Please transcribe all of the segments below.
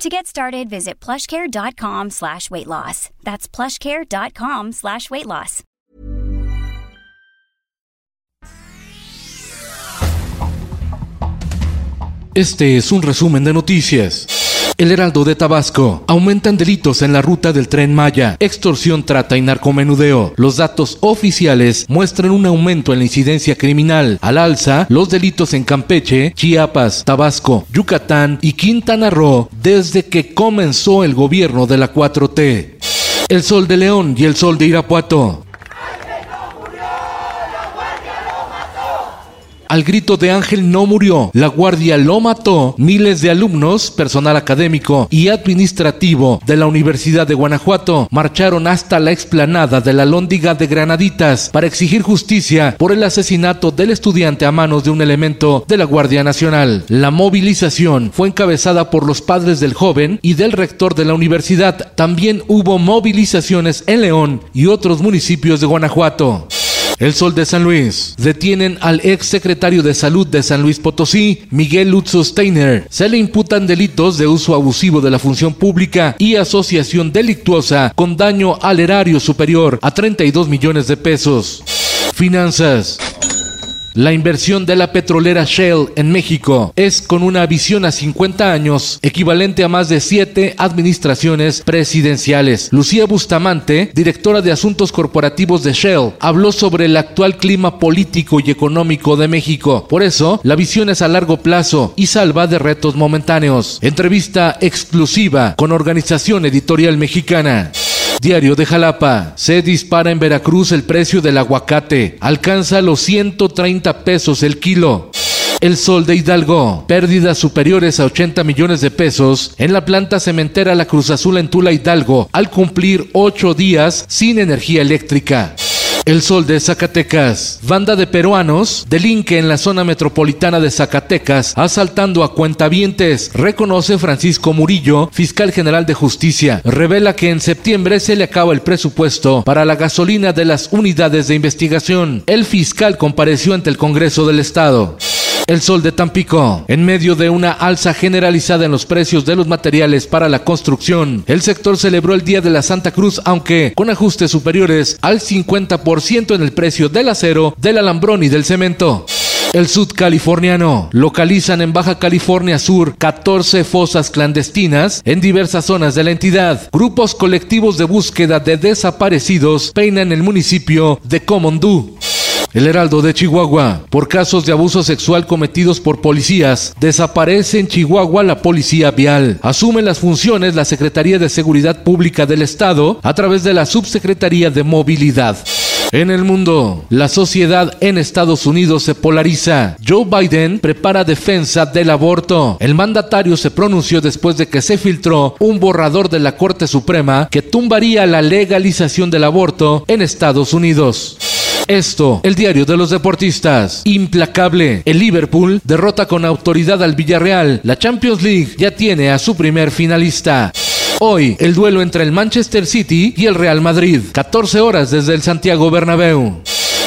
To get started, visit plushcare.com slash weight loss. That's plushcare.com slash weight loss. Este es un resumen de noticias. El Heraldo de Tabasco. Aumentan delitos en la ruta del tren Maya. Extorsión, trata y narcomenudeo. Los datos oficiales muestran un aumento en la incidencia criminal. Al alza, los delitos en Campeche, Chiapas, Tabasco, Yucatán y Quintana Roo desde que comenzó el gobierno de la 4T. El Sol de León y el Sol de Irapuato. Al grito de Ángel no murió, la guardia lo mató. Miles de alumnos, personal académico y administrativo de la Universidad de Guanajuato marcharon hasta la explanada de la Lóndiga de Granaditas para exigir justicia por el asesinato del estudiante a manos de un elemento de la Guardia Nacional. La movilización fue encabezada por los padres del joven y del rector de la universidad. También hubo movilizaciones en León y otros municipios de Guanajuato. El Sol de San Luis. Detienen al ex secretario de Salud de San Luis Potosí, Miguel Lutzo Steiner. Se le imputan delitos de uso abusivo de la función pública y asociación delictuosa con daño al erario superior a 32 millones de pesos. Finanzas. La inversión de la petrolera Shell en México es con una visión a 50 años equivalente a más de siete administraciones presidenciales. Lucía Bustamante, directora de Asuntos Corporativos de Shell, habló sobre el actual clima político y económico de México. Por eso, la visión es a largo plazo y salva de retos momentáneos. Entrevista exclusiva con Organización Editorial Mexicana. Diario de Jalapa. Se dispara en Veracruz el precio del aguacate. Alcanza los 130 pesos el kilo. El Sol de Hidalgo. Pérdidas superiores a 80 millones de pesos en la planta cementera La Cruz Azul en Tula Hidalgo al cumplir ocho días sin energía eléctrica. El Sol de Zacatecas. Banda de peruanos delinque en la zona metropolitana de Zacatecas asaltando a cuentavientes. Reconoce Francisco Murillo, fiscal general de justicia. Revela que en septiembre se le acaba el presupuesto para la gasolina de las unidades de investigación. El fiscal compareció ante el Congreso del Estado. El sol de Tampico. En medio de una alza generalizada en los precios de los materiales para la construcción, el sector celebró el Día de la Santa Cruz, aunque con ajustes superiores al 50% en el precio del acero, del alambrón y del cemento. El sudcaliforniano. Localizan en Baja California Sur 14 fosas clandestinas en diversas zonas de la entidad. Grupos colectivos de búsqueda de desaparecidos peinan el municipio de Comondú. El Heraldo de Chihuahua. Por casos de abuso sexual cometidos por policías, desaparece en Chihuahua la policía vial. Asume las funciones la Secretaría de Seguridad Pública del Estado a través de la Subsecretaría de Movilidad. En el mundo, la sociedad en Estados Unidos se polariza. Joe Biden prepara defensa del aborto. El mandatario se pronunció después de que se filtró un borrador de la Corte Suprema que tumbaría la legalización del aborto en Estados Unidos. Esto, el diario de los deportistas. Implacable. El Liverpool derrota con autoridad al Villarreal. La Champions League ya tiene a su primer finalista. Hoy, el duelo entre el Manchester City y el Real Madrid. 14 horas desde el Santiago Bernabéu.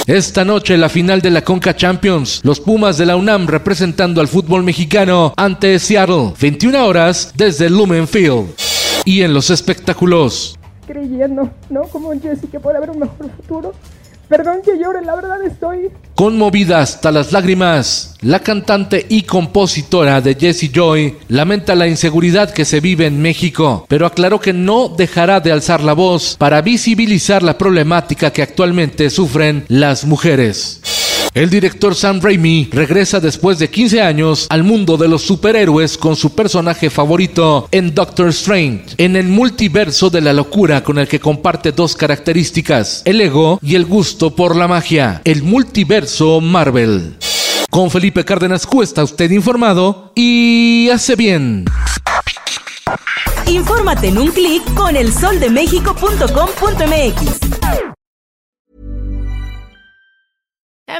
Esta noche la final de la Conca Champions, los Pumas de la UNAM representando al fútbol mexicano ante Seattle, 21 horas desde Lumen Field. Y en los espectáculos. Creyendo, ¿no? Como Jesse que puede haber un mejor futuro. Perdón que llore, la verdad estoy... Conmovida hasta las lágrimas, la cantante y compositora de Jessie Joy lamenta la inseguridad que se vive en México, pero aclaró que no dejará de alzar la voz para visibilizar la problemática que actualmente sufren las mujeres. El director Sam Raimi regresa después de 15 años al mundo de los superhéroes con su personaje favorito en Doctor Strange, en el multiverso de la locura con el que comparte dos características, el ego y el gusto por la magia, el multiverso Marvel. Con Felipe Cárdenas Cuesta usted informado y hace bien. Infórmate en un clic con elsoldemexico.com.mx.